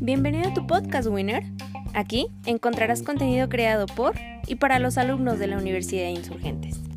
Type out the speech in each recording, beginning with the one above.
Bienvenido a tu podcast, Winner. Aquí encontrarás contenido creado por y para los alumnos de la Universidad de Insurgentes.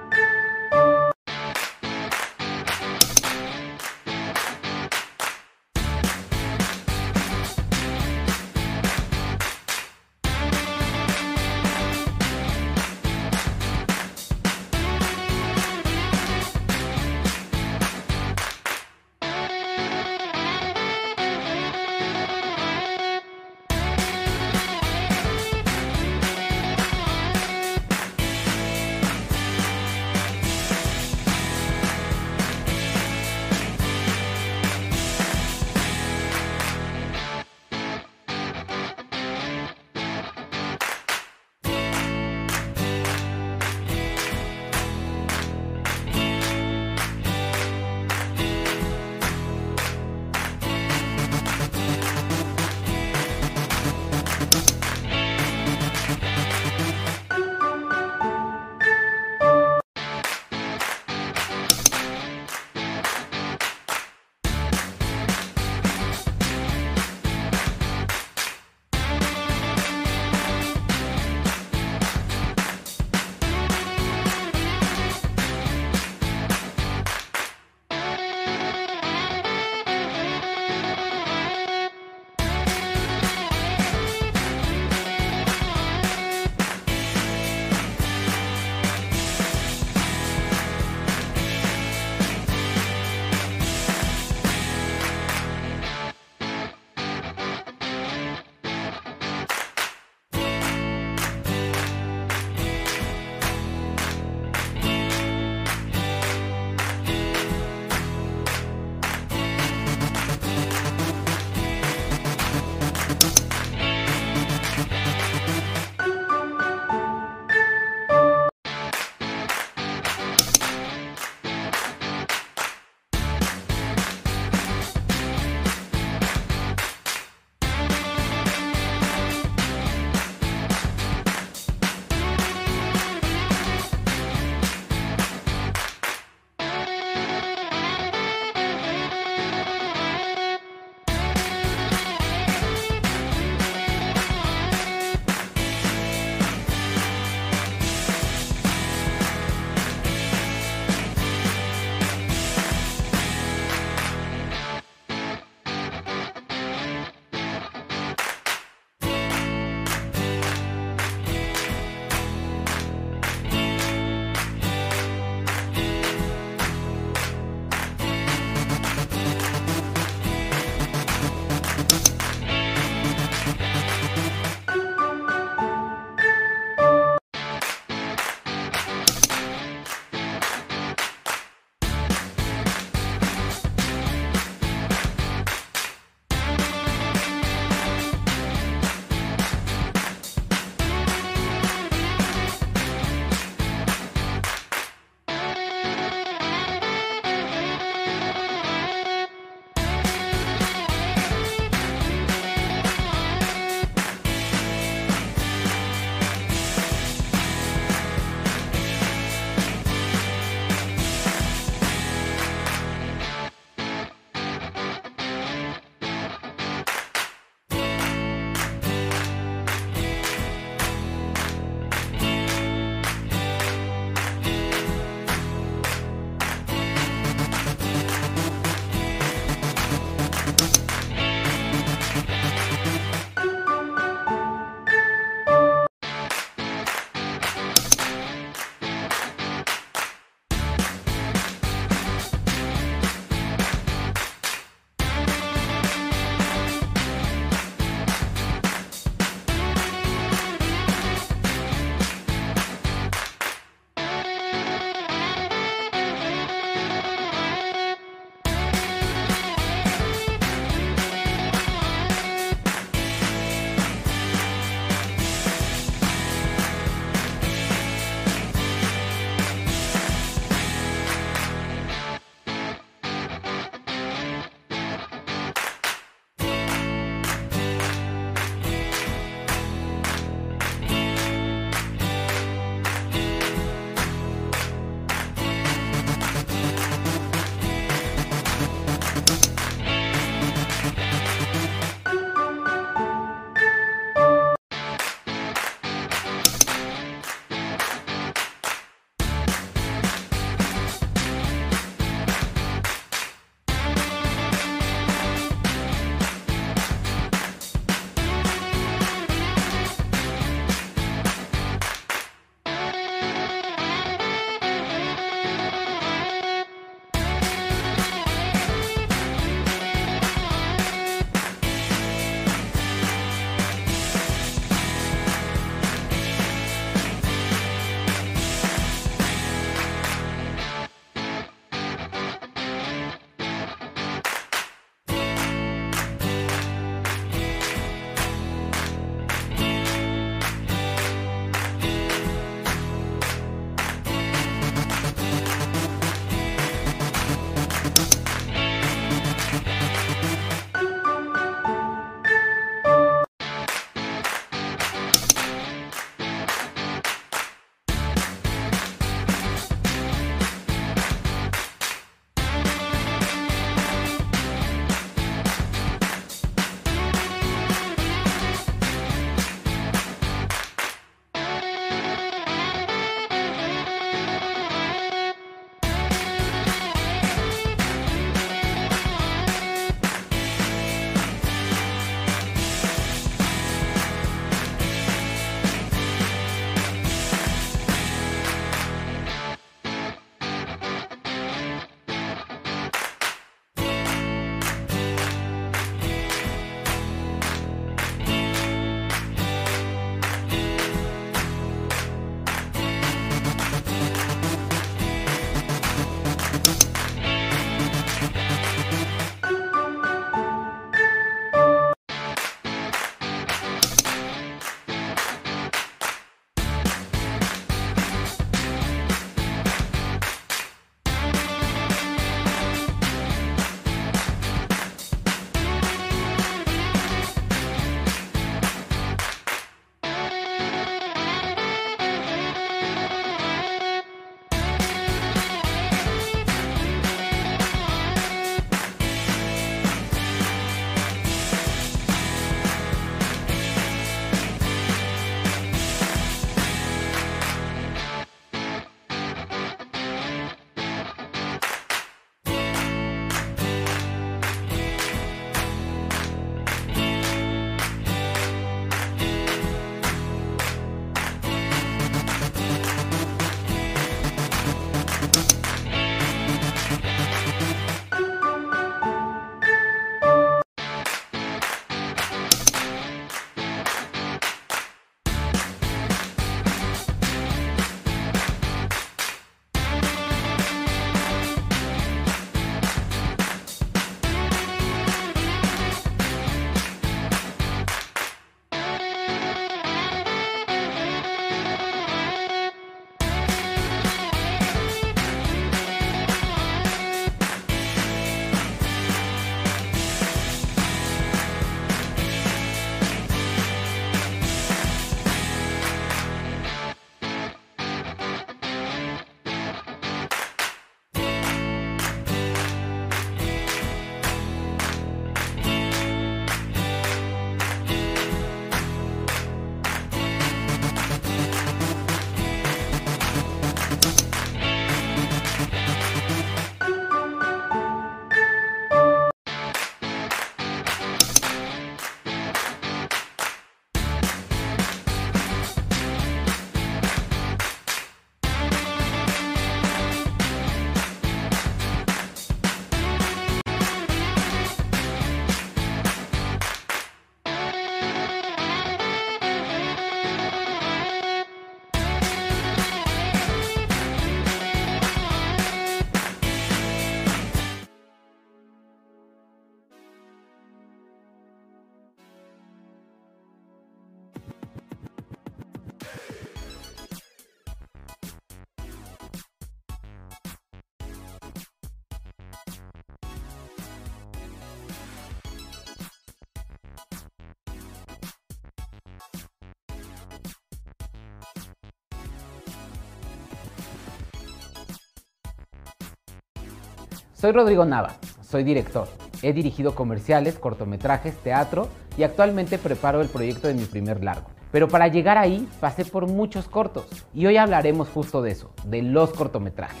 Soy Rodrigo Nava, soy director. He dirigido comerciales, cortometrajes, teatro y actualmente preparo el proyecto de mi primer largo. Pero para llegar ahí pasé por muchos cortos y hoy hablaremos justo de eso, de los cortometrajes.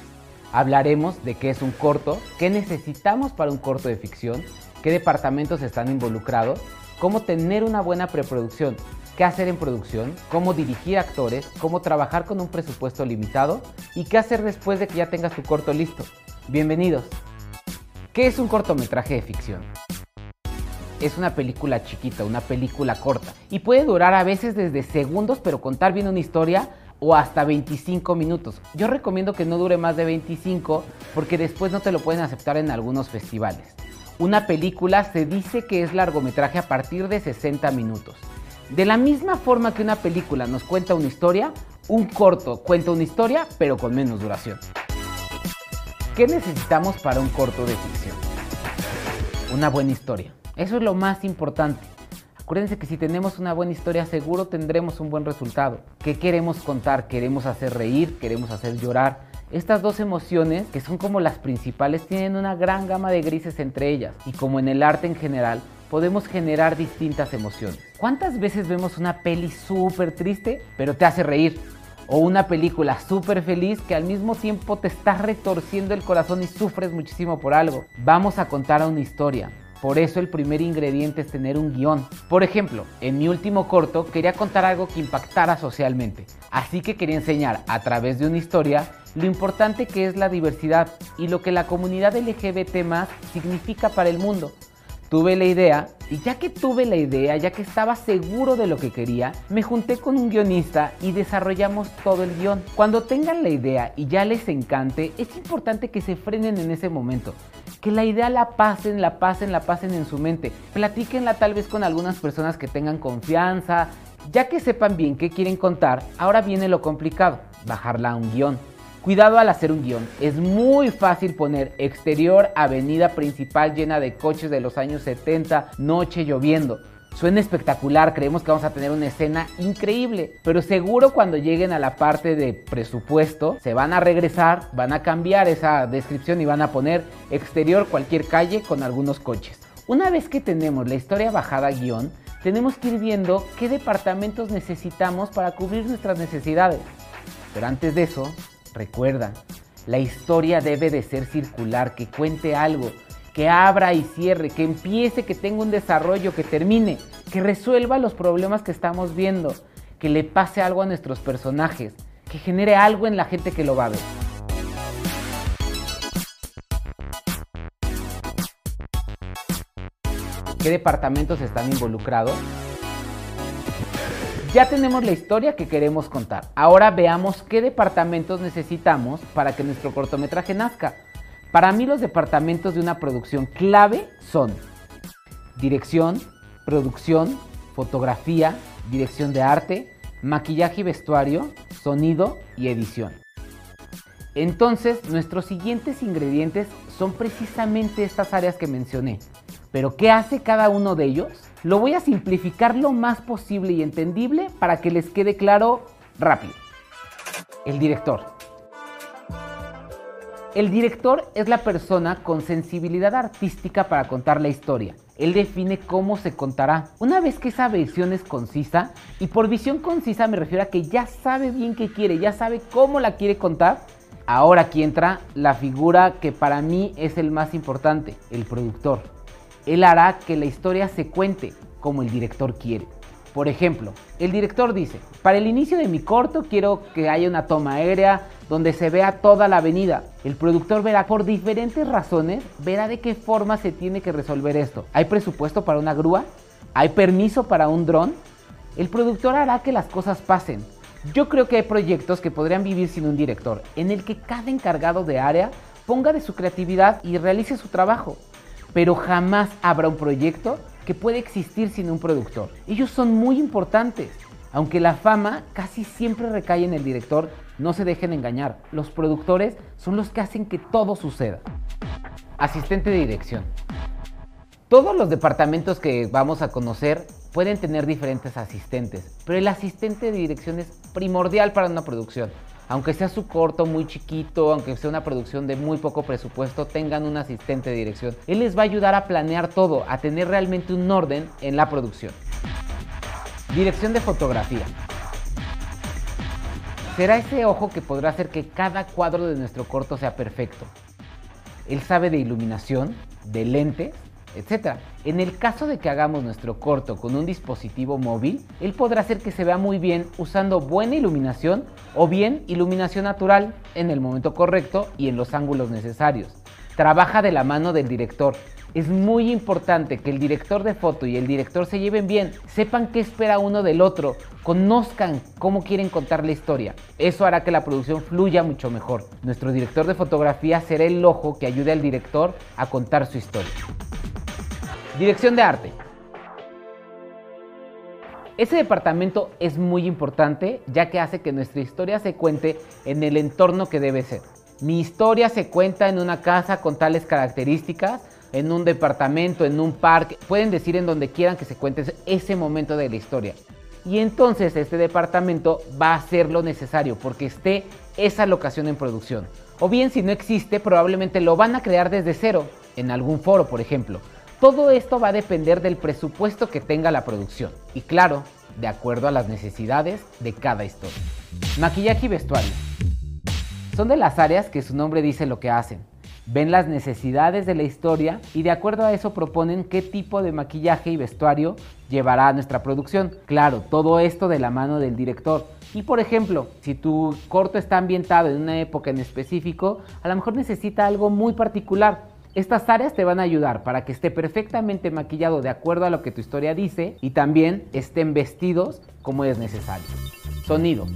Hablaremos de qué es un corto, qué necesitamos para un corto de ficción, qué departamentos están involucrados, cómo tener una buena preproducción, qué hacer en producción, cómo dirigir actores, cómo trabajar con un presupuesto limitado y qué hacer después de que ya tengas tu corto listo. Bienvenidos. ¿Qué es un cortometraje de ficción? Es una película chiquita, una película corta y puede durar a veces desde segundos, pero contar bien una historia o hasta 25 minutos. Yo recomiendo que no dure más de 25 porque después no te lo pueden aceptar en algunos festivales. Una película se dice que es largometraje a partir de 60 minutos. De la misma forma que una película nos cuenta una historia, un corto cuenta una historia pero con menos duración. ¿Qué necesitamos para un corto de ficción? Una buena historia. Eso es lo más importante. Acuérdense que si tenemos una buena historia seguro tendremos un buen resultado. ¿Qué queremos contar? ¿Queremos hacer reír? ¿Queremos hacer llorar? Estas dos emociones, que son como las principales, tienen una gran gama de grises entre ellas y como en el arte en general, podemos generar distintas emociones. ¿Cuántas veces vemos una peli súper triste pero te hace reír? O una película súper feliz que al mismo tiempo te está retorciendo el corazón y sufres muchísimo por algo. Vamos a contar una historia. Por eso el primer ingrediente es tener un guion. Por ejemplo, en mi último corto quería contar algo que impactara socialmente. Así que quería enseñar a través de una historia lo importante que es la diversidad y lo que la comunidad LGBT significa para el mundo tuve la idea y ya que tuve la idea, ya que estaba seguro de lo que quería, me junté con un guionista y desarrollamos todo el guion. Cuando tengan la idea y ya les encante, es importante que se frenen en ese momento. Que la idea la pasen, la pasen, la pasen en su mente. Platíquenla tal vez con algunas personas que tengan confianza. Ya que sepan bien qué quieren contar, ahora viene lo complicado, bajarla a un guion. Cuidado al hacer un guion, es muy fácil poner exterior, avenida principal llena de coches de los años 70, noche lloviendo. Suena espectacular, creemos que vamos a tener una escena increíble, pero seguro cuando lleguen a la parte de presupuesto se van a regresar, van a cambiar esa descripción y van a poner exterior cualquier calle con algunos coches. Una vez que tenemos la historia bajada a guion, tenemos que ir viendo qué departamentos necesitamos para cubrir nuestras necesidades. Pero antes de eso, Recuerda, la historia debe de ser circular, que cuente algo, que abra y cierre, que empiece, que tenga un desarrollo, que termine, que resuelva los problemas que estamos viendo, que le pase algo a nuestros personajes, que genere algo en la gente que lo va a ver. ¿Qué departamentos están involucrados? Ya tenemos la historia que queremos contar. Ahora veamos qué departamentos necesitamos para que nuestro cortometraje nazca. Para mí los departamentos de una producción clave son dirección, producción, fotografía, dirección de arte, maquillaje y vestuario, sonido y edición. Entonces, nuestros siguientes ingredientes son precisamente estas áreas que mencioné. Pero ¿qué hace cada uno de ellos? Lo voy a simplificar lo más posible y entendible para que les quede claro rápido. El director. El director es la persona con sensibilidad artística para contar la historia. Él define cómo se contará. Una vez que esa visión es concisa, y por visión concisa me refiero a que ya sabe bien qué quiere, ya sabe cómo la quiere contar, ahora aquí entra la figura que para mí es el más importante, el productor. Él hará que la historia se cuente como el director quiere. Por ejemplo, el director dice, para el inicio de mi corto quiero que haya una toma aérea donde se vea toda la avenida. El productor verá por diferentes razones, verá de qué forma se tiene que resolver esto. ¿Hay presupuesto para una grúa? ¿Hay permiso para un dron? El productor hará que las cosas pasen. Yo creo que hay proyectos que podrían vivir sin un director, en el que cada encargado de área ponga de su creatividad y realice su trabajo pero jamás habrá un proyecto que puede existir sin un productor. Ellos son muy importantes. Aunque la fama casi siempre recae en el director, no se dejen engañar. Los productores son los que hacen que todo suceda. Asistente de dirección. Todos los departamentos que vamos a conocer pueden tener diferentes asistentes, pero el asistente de dirección es primordial para una producción. Aunque sea su corto muy chiquito, aunque sea una producción de muy poco presupuesto, tengan un asistente de dirección. Él les va a ayudar a planear todo, a tener realmente un orden en la producción. Dirección de fotografía. Será ese ojo que podrá hacer que cada cuadro de nuestro corto sea perfecto. Él sabe de iluminación, de lentes etc. En el caso de que hagamos nuestro corto con un dispositivo móvil, él podrá hacer que se vea muy bien usando buena iluminación o bien iluminación natural en el momento correcto y en los ángulos necesarios. Trabaja de la mano del director. Es muy importante que el director de foto y el director se lleven bien, sepan qué espera uno del otro, conozcan cómo quieren contar la historia. Eso hará que la producción fluya mucho mejor. Nuestro director de fotografía será el ojo que ayude al director a contar su historia. Dirección de arte. Ese departamento es muy importante ya que hace que nuestra historia se cuente en el entorno que debe ser. Mi historia se cuenta en una casa con tales características, en un departamento, en un parque, pueden decir en donde quieran que se cuente ese momento de la historia. Y entonces este departamento va a hacer lo necesario porque esté esa locación en producción. O bien si no existe, probablemente lo van a crear desde cero, en algún foro por ejemplo. Todo esto va a depender del presupuesto que tenga la producción y claro, de acuerdo a las necesidades de cada historia. Maquillaje y vestuario. Son de las áreas que su nombre dice lo que hacen. Ven las necesidades de la historia y de acuerdo a eso proponen qué tipo de maquillaje y vestuario llevará a nuestra producción. Claro, todo esto de la mano del director. Y por ejemplo, si tu corto está ambientado en una época en específico, a lo mejor necesita algo muy particular estas áreas te van a ayudar para que esté perfectamente maquillado de acuerdo a lo que tu historia dice y también estén vestidos como es necesario. Sonido.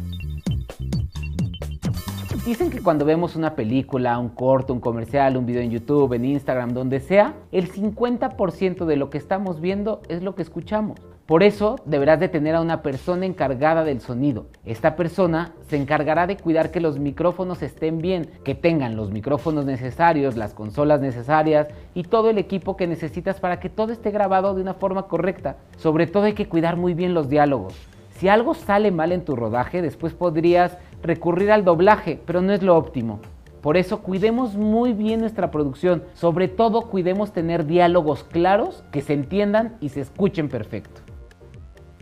Dicen que cuando vemos una película, un corto, un comercial, un video en YouTube, en Instagram, donde sea, el 50% de lo que estamos viendo es lo que escuchamos. Por eso deberás de tener a una persona encargada del sonido. Esta persona se encargará de cuidar que los micrófonos estén bien, que tengan los micrófonos necesarios, las consolas necesarias y todo el equipo que necesitas para que todo esté grabado de una forma correcta. Sobre todo hay que cuidar muy bien los diálogos. Si algo sale mal en tu rodaje, después podrías recurrir al doblaje, pero no es lo óptimo. Por eso cuidemos muy bien nuestra producción, sobre todo cuidemos tener diálogos claros que se entiendan y se escuchen perfecto.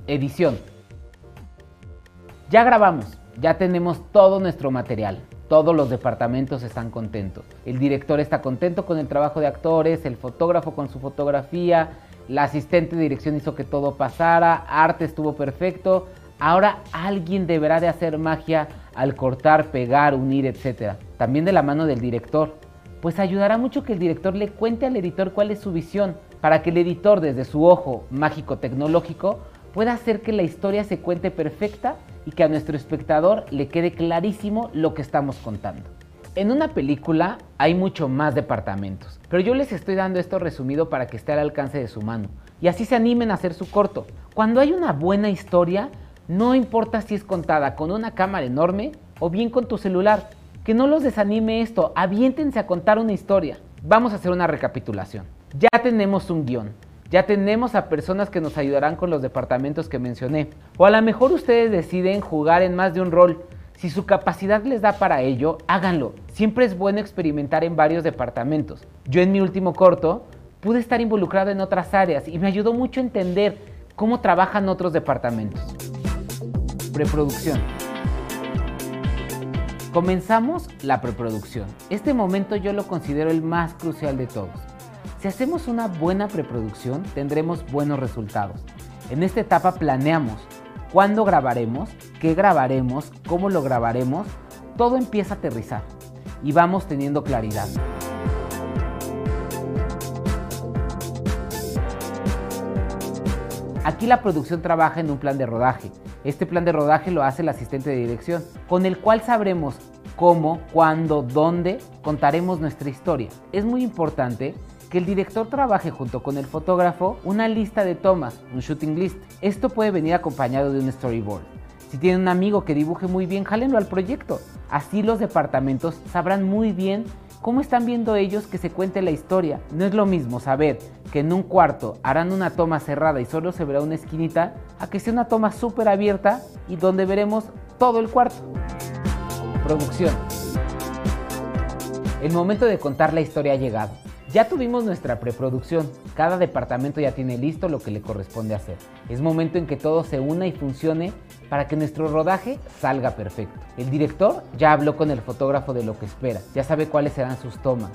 Edición. Ya grabamos, ya tenemos todo nuestro material. Todos los departamentos están contentos. El director está contento con el trabajo de actores, el fotógrafo con su fotografía, la asistente de dirección hizo que todo pasara, arte estuvo perfecto. Ahora alguien deberá de hacer magia al cortar, pegar, unir, etc. También de la mano del director. Pues ayudará mucho que el director le cuente al editor cuál es su visión, para que el editor desde su ojo mágico tecnológico pueda hacer que la historia se cuente perfecta y que a nuestro espectador le quede clarísimo lo que estamos contando. En una película hay mucho más departamentos, pero yo les estoy dando esto resumido para que esté al alcance de su mano y así se animen a hacer su corto. Cuando hay una buena historia, no importa si es contada con una cámara enorme o bien con tu celular, que no los desanime esto, aviéntense a contar una historia. Vamos a hacer una recapitulación. Ya tenemos un guion, ya tenemos a personas que nos ayudarán con los departamentos que mencioné. O a lo mejor ustedes deciden jugar en más de un rol. Si su capacidad les da para ello, háganlo. Siempre es bueno experimentar en varios departamentos. Yo en mi último corto pude estar involucrado en otras áreas y me ayudó mucho a entender cómo trabajan otros departamentos. Preproducción. Comenzamos la preproducción. Este momento yo lo considero el más crucial de todos. Si hacemos una buena preproducción, tendremos buenos resultados. En esta etapa planeamos cuándo grabaremos, qué grabaremos, cómo lo grabaremos. Todo empieza a aterrizar y vamos teniendo claridad. Aquí la producción trabaja en un plan de rodaje. Este plan de rodaje lo hace el asistente de dirección, con el cual sabremos cómo, cuándo, dónde contaremos nuestra historia. Es muy importante que el director trabaje junto con el fotógrafo una lista de tomas, un shooting list. Esto puede venir acompañado de un storyboard. Si tienen un amigo que dibuje muy bien, jálenlo al proyecto. Así los departamentos sabrán muy bien cómo están viendo ellos que se cuente la historia. No es lo mismo saber que en un cuarto harán una toma cerrada y solo se verá una esquinita, a que sea una toma súper abierta y donde veremos todo el cuarto. Preproducción. El momento de contar la historia ha llegado. Ya tuvimos nuestra preproducción, cada departamento ya tiene listo lo que le corresponde hacer. Es momento en que todo se una y funcione para que nuestro rodaje salga perfecto. El director ya habló con el fotógrafo de lo que espera, ya sabe cuáles serán sus tomas.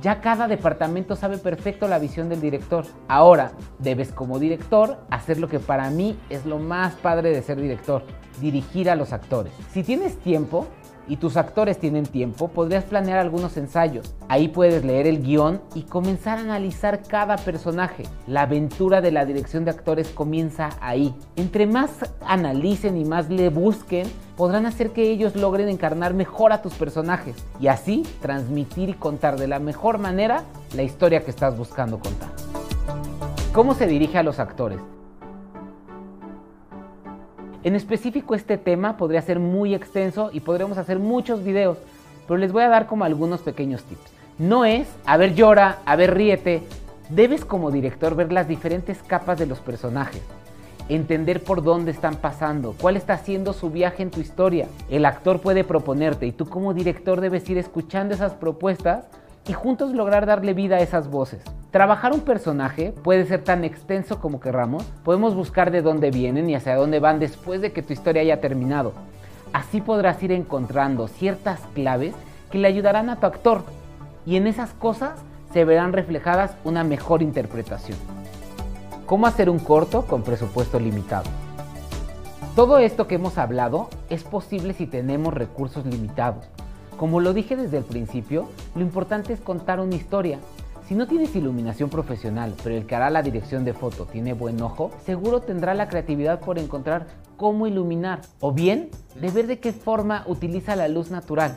Ya cada departamento sabe perfecto la visión del director. Ahora debes como director hacer lo que para mí es lo más padre de ser director, dirigir a los actores. Si tienes tiempo, y tus actores tienen tiempo, podrías planear algunos ensayos. Ahí puedes leer el guion y comenzar a analizar cada personaje. La aventura de la dirección de actores comienza ahí. Entre más analicen y más le busquen, podrán hacer que ellos logren encarnar mejor a tus personajes y así transmitir y contar de la mejor manera la historia que estás buscando contar. ¿Cómo se dirige a los actores? En específico este tema podría ser muy extenso y podremos hacer muchos videos, pero les voy a dar como algunos pequeños tips. No es, a ver llora, a ver ríete. Debes como director ver las diferentes capas de los personajes, entender por dónde están pasando, cuál está haciendo su viaje en tu historia. El actor puede proponerte y tú como director debes ir escuchando esas propuestas y juntos lograr darle vida a esas voces. Trabajar un personaje puede ser tan extenso como querramos, podemos buscar de dónde vienen y hacia dónde van después de que tu historia haya terminado. Así podrás ir encontrando ciertas claves que le ayudarán a tu actor y en esas cosas se verán reflejadas una mejor interpretación. ¿Cómo hacer un corto con presupuesto limitado? Todo esto que hemos hablado es posible si tenemos recursos limitados. Como lo dije desde el principio, lo importante es contar una historia si no tienes iluminación profesional, pero el que hará la dirección de foto tiene buen ojo, seguro tendrá la creatividad por encontrar cómo iluminar o bien de ver de qué forma utiliza la luz natural.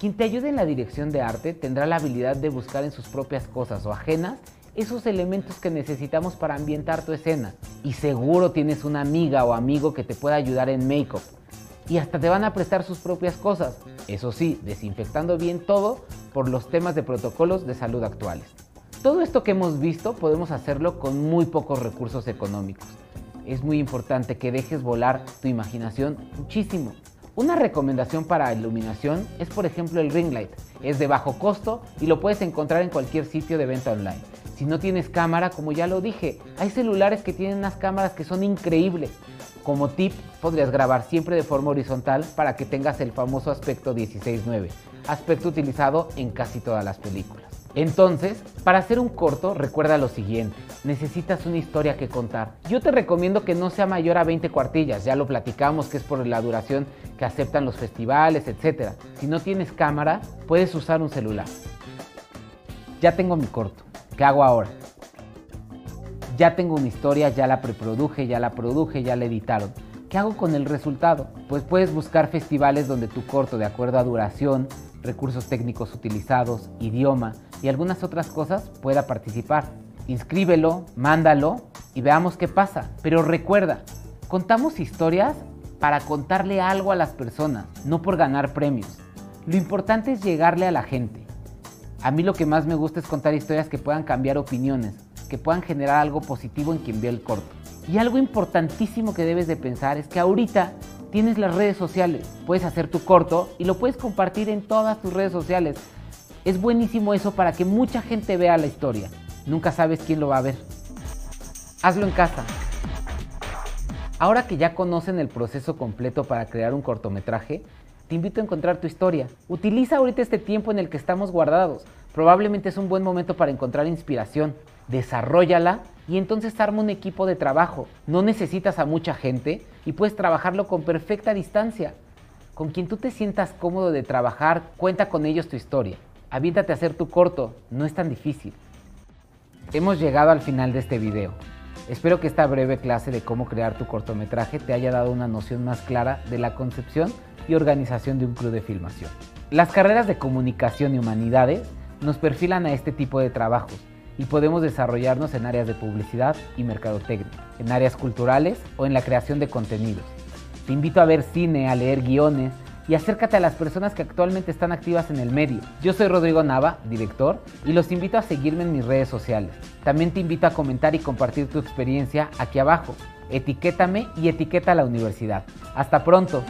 Quien te ayude en la dirección de arte tendrá la habilidad de buscar en sus propias cosas o ajenas esos elementos que necesitamos para ambientar tu escena. Y seguro tienes una amiga o amigo que te pueda ayudar en make-up. Y hasta te van a prestar sus propias cosas. Eso sí, desinfectando bien todo por los temas de protocolos de salud actuales. Todo esto que hemos visto podemos hacerlo con muy pocos recursos económicos. Es muy importante que dejes volar tu imaginación muchísimo. Una recomendación para iluminación es por ejemplo el ring light. Es de bajo costo y lo puedes encontrar en cualquier sitio de venta online. Si no tienes cámara, como ya lo dije, hay celulares que tienen unas cámaras que son increíbles. Como tip, podrías grabar siempre de forma horizontal para que tengas el famoso aspecto 16.9 aspecto utilizado en casi todas las películas. Entonces, para hacer un corto, recuerda lo siguiente, necesitas una historia que contar. Yo te recomiendo que no sea mayor a 20 cuartillas, ya lo platicamos que es por la duración que aceptan los festivales, etc. Si no tienes cámara, puedes usar un celular. Ya tengo mi corto, ¿qué hago ahora? Ya tengo una historia, ya la preproduje, ya la produje, ya la editaron. ¿Qué hago con el resultado? Pues puedes buscar festivales donde tu corto, de acuerdo a duración, recursos técnicos utilizados, idioma y algunas otras cosas pueda participar. Inscríbelo, mándalo y veamos qué pasa. Pero recuerda, contamos historias para contarle algo a las personas, no por ganar premios. Lo importante es llegarle a la gente. A mí lo que más me gusta es contar historias que puedan cambiar opiniones, que puedan generar algo positivo en quien ve el corto. Y algo importantísimo que debes de pensar es que ahorita tienes las redes sociales, puedes hacer tu corto y lo puedes compartir en todas tus redes sociales. Es buenísimo eso para que mucha gente vea la historia. Nunca sabes quién lo va a ver. Hazlo en casa. Ahora que ya conocen el proceso completo para crear un cortometraje, te invito a encontrar tu historia. Utiliza ahorita este tiempo en el que estamos guardados. Probablemente es un buen momento para encontrar inspiración. Desarrollala y entonces arma un equipo de trabajo. No necesitas a mucha gente y puedes trabajarlo con perfecta distancia. Con quien tú te sientas cómodo de trabajar, cuenta con ellos tu historia. Aviéntate a hacer tu corto, no es tan difícil. Hemos llegado al final de este video. Espero que esta breve clase de cómo crear tu cortometraje te haya dado una noción más clara de la concepción y organización de un club de filmación. Las carreras de comunicación y humanidades nos perfilan a este tipo de trabajos y podemos desarrollarnos en áreas de publicidad y mercadotecnia, en áreas culturales o en la creación de contenidos. Te invito a ver cine, a leer guiones y acércate a las personas que actualmente están activas en el medio. Yo soy Rodrigo Nava, director, y los invito a seguirme en mis redes sociales. También te invito a comentar y compartir tu experiencia aquí abajo. Etiquétame y etiqueta a la universidad. Hasta pronto.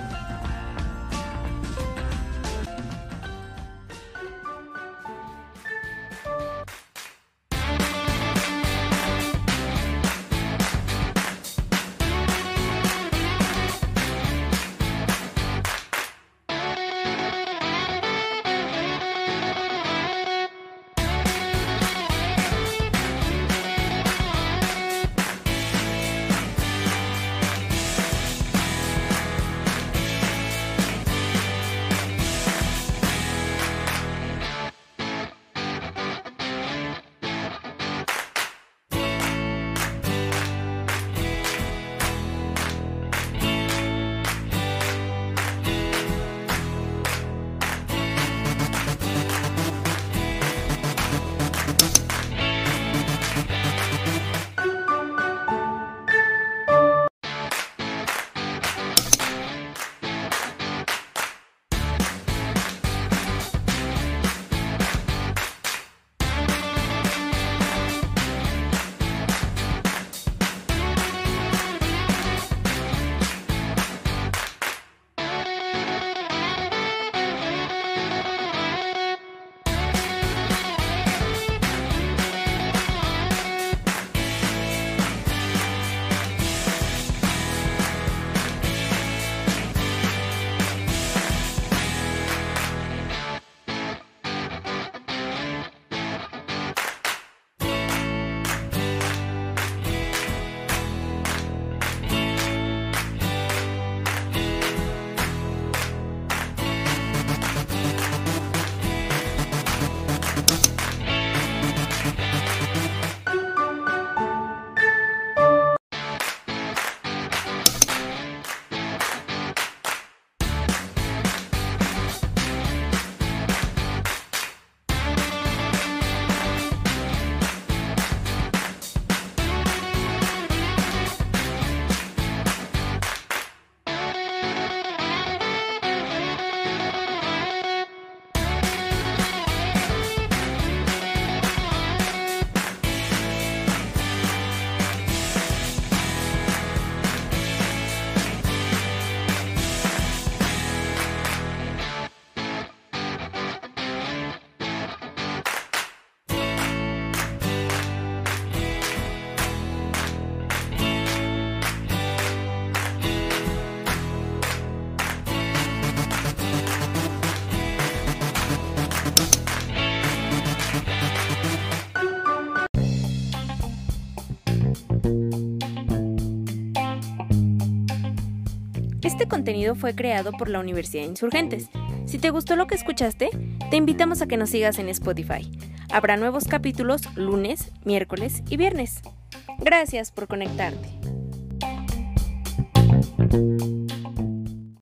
Este contenido fue creado por la Universidad de Insurgentes. Si te gustó lo que escuchaste, te invitamos a que nos sigas en Spotify. Habrá nuevos capítulos lunes, miércoles y viernes. Gracias por conectarte.